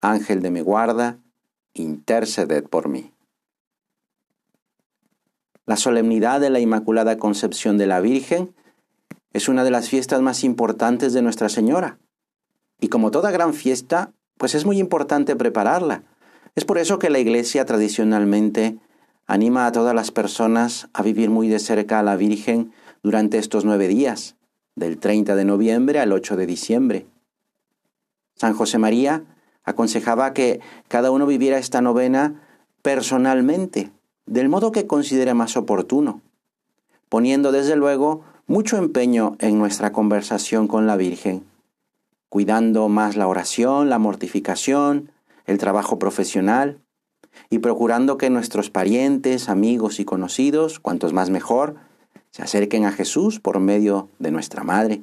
Ángel de mi guarda, interceded por mí. La solemnidad de la Inmaculada Concepción de la Virgen es una de las fiestas más importantes de Nuestra Señora. Y como toda gran fiesta, pues es muy importante prepararla. Es por eso que la Iglesia tradicionalmente anima a todas las personas a vivir muy de cerca a la Virgen durante estos nueve días, del 30 de noviembre al 8 de diciembre. San José María aconsejaba que cada uno viviera esta novena personalmente, del modo que considere más oportuno, poniendo desde luego mucho empeño en nuestra conversación con la Virgen, cuidando más la oración, la mortificación, el trabajo profesional, y procurando que nuestros parientes, amigos y conocidos, cuantos más mejor, se acerquen a Jesús por medio de nuestra Madre.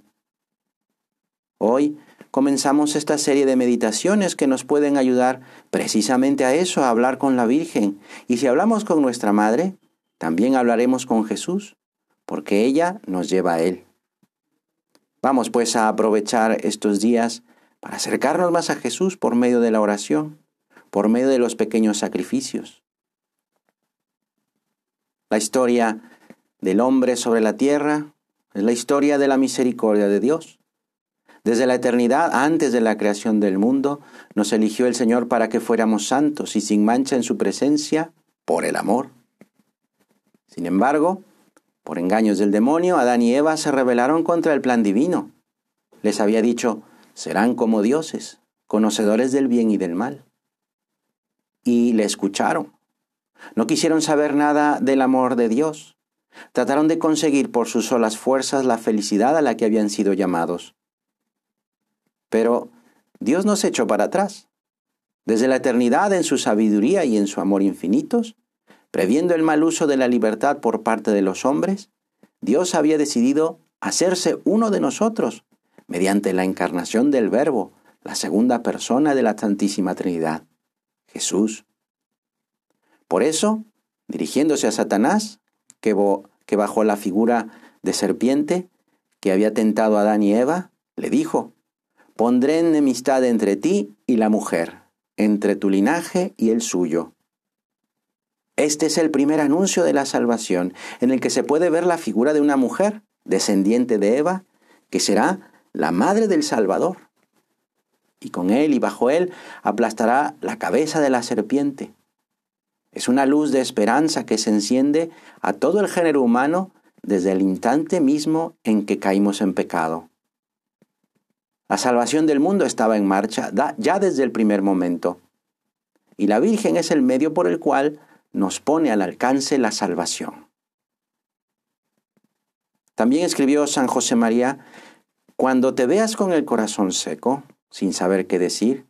Hoy comenzamos esta serie de meditaciones que nos pueden ayudar precisamente a eso, a hablar con la Virgen. Y si hablamos con nuestra Madre, también hablaremos con Jesús, porque ella nos lleva a Él. Vamos pues a aprovechar estos días para acercarnos más a Jesús por medio de la oración, por medio de los pequeños sacrificios. La historia del hombre sobre la tierra es la historia de la misericordia de Dios. Desde la eternidad, antes de la creación del mundo, nos eligió el Señor para que fuéramos santos y sin mancha en su presencia por el amor. Sin embargo, por engaños del demonio, Adán y Eva se rebelaron contra el plan divino. Les había dicho, serán como dioses, conocedores del bien y del mal. Y le escucharon. No quisieron saber nada del amor de Dios. Trataron de conseguir por sus solas fuerzas la felicidad a la que habían sido llamados. Pero Dios no se echó para atrás. Desde la eternidad, en su sabiduría y en su amor infinitos, previendo el mal uso de la libertad por parte de los hombres, Dios había decidido hacerse uno de nosotros mediante la encarnación del Verbo, la segunda persona de la Santísima Trinidad, Jesús. Por eso, dirigiéndose a Satanás, que, que bajo la figura de serpiente que había tentado a Adán y Eva, le dijo, Pondré enemistad entre ti y la mujer, entre tu linaje y el suyo. Este es el primer anuncio de la salvación, en el que se puede ver la figura de una mujer, descendiente de Eva, que será la madre del Salvador. Y con él y bajo él aplastará la cabeza de la serpiente. Es una luz de esperanza que se enciende a todo el género humano desde el instante mismo en que caímos en pecado. La salvación del mundo estaba en marcha ya desde el primer momento. Y la Virgen es el medio por el cual nos pone al alcance la salvación. También escribió San José María, cuando te veas con el corazón seco, sin saber qué decir,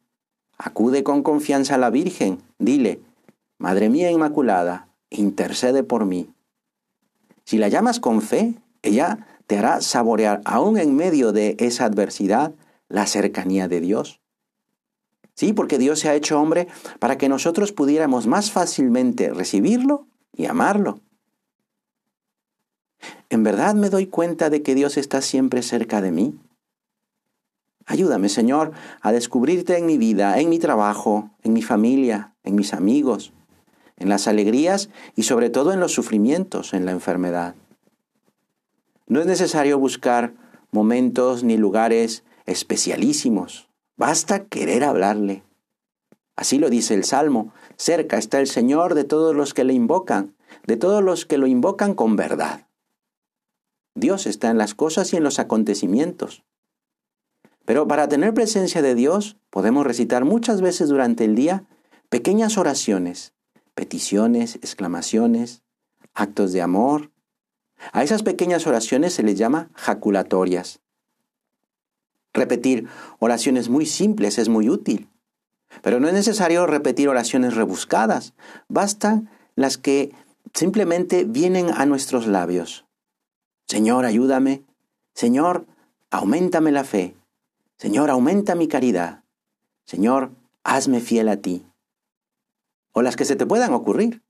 acude con confianza a la Virgen, dile, Madre mía Inmaculada, intercede por mí. Si la llamas con fe, ella te hará saborear, aún en medio de esa adversidad, la cercanía de Dios. Sí, porque Dios se ha hecho hombre para que nosotros pudiéramos más fácilmente recibirlo y amarlo. ¿En verdad me doy cuenta de que Dios está siempre cerca de mí? Ayúdame, Señor, a descubrirte en mi vida, en mi trabajo, en mi familia, en mis amigos, en las alegrías y sobre todo en los sufrimientos, en la enfermedad. No es necesario buscar momentos ni lugares especialísimos. Basta querer hablarle. Así lo dice el Salmo. Cerca está el Señor de todos los que le invocan, de todos los que lo invocan con verdad. Dios está en las cosas y en los acontecimientos. Pero para tener presencia de Dios podemos recitar muchas veces durante el día pequeñas oraciones, peticiones, exclamaciones, actos de amor. A esas pequeñas oraciones se les llama jaculatorias. Repetir oraciones muy simples es muy útil. Pero no es necesario repetir oraciones rebuscadas, bastan las que simplemente vienen a nuestros labios. Señor, ayúdame. Señor, aumentame la fe. Señor, aumenta mi caridad. Señor, hazme fiel a ti. O las que se te puedan ocurrir.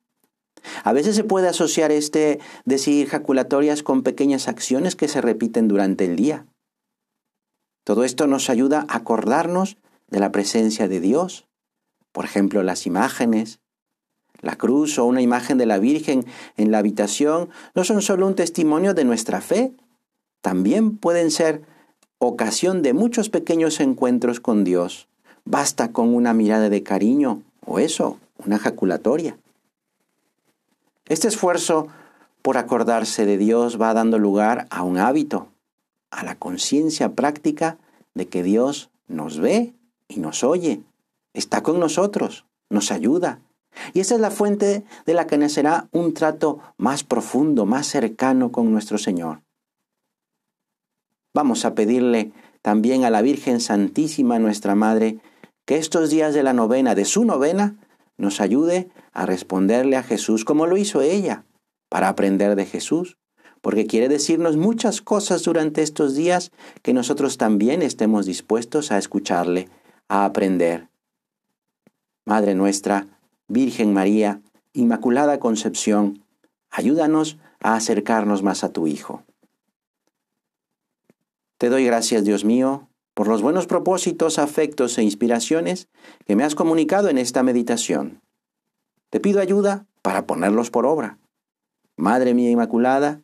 A veces se puede asociar este decir jaculatorias con pequeñas acciones que se repiten durante el día. Todo esto nos ayuda a acordarnos de la presencia de Dios. Por ejemplo, las imágenes, la cruz o una imagen de la Virgen en la habitación no son solo un testimonio de nuestra fe, también pueden ser ocasión de muchos pequeños encuentros con Dios. Basta con una mirada de cariño o eso, una jaculatoria. Este esfuerzo por acordarse de Dios va dando lugar a un hábito, a la conciencia práctica de que Dios nos ve y nos oye, está con nosotros, nos ayuda. Y esa es la fuente de la que nacerá un trato más profundo, más cercano con nuestro Señor. Vamos a pedirle también a la Virgen Santísima, nuestra Madre, que estos días de la novena, de su novena, nos ayude a responderle a Jesús como lo hizo ella, para aprender de Jesús, porque quiere decirnos muchas cosas durante estos días que nosotros también estemos dispuestos a escucharle, a aprender. Madre nuestra, Virgen María, Inmaculada Concepción, ayúdanos a acercarnos más a tu Hijo. Te doy gracias, Dios mío, por los buenos propósitos, afectos e inspiraciones que me has comunicado en esta meditación. Te pido ayuda para ponerlos por obra. Madre mía Inmaculada,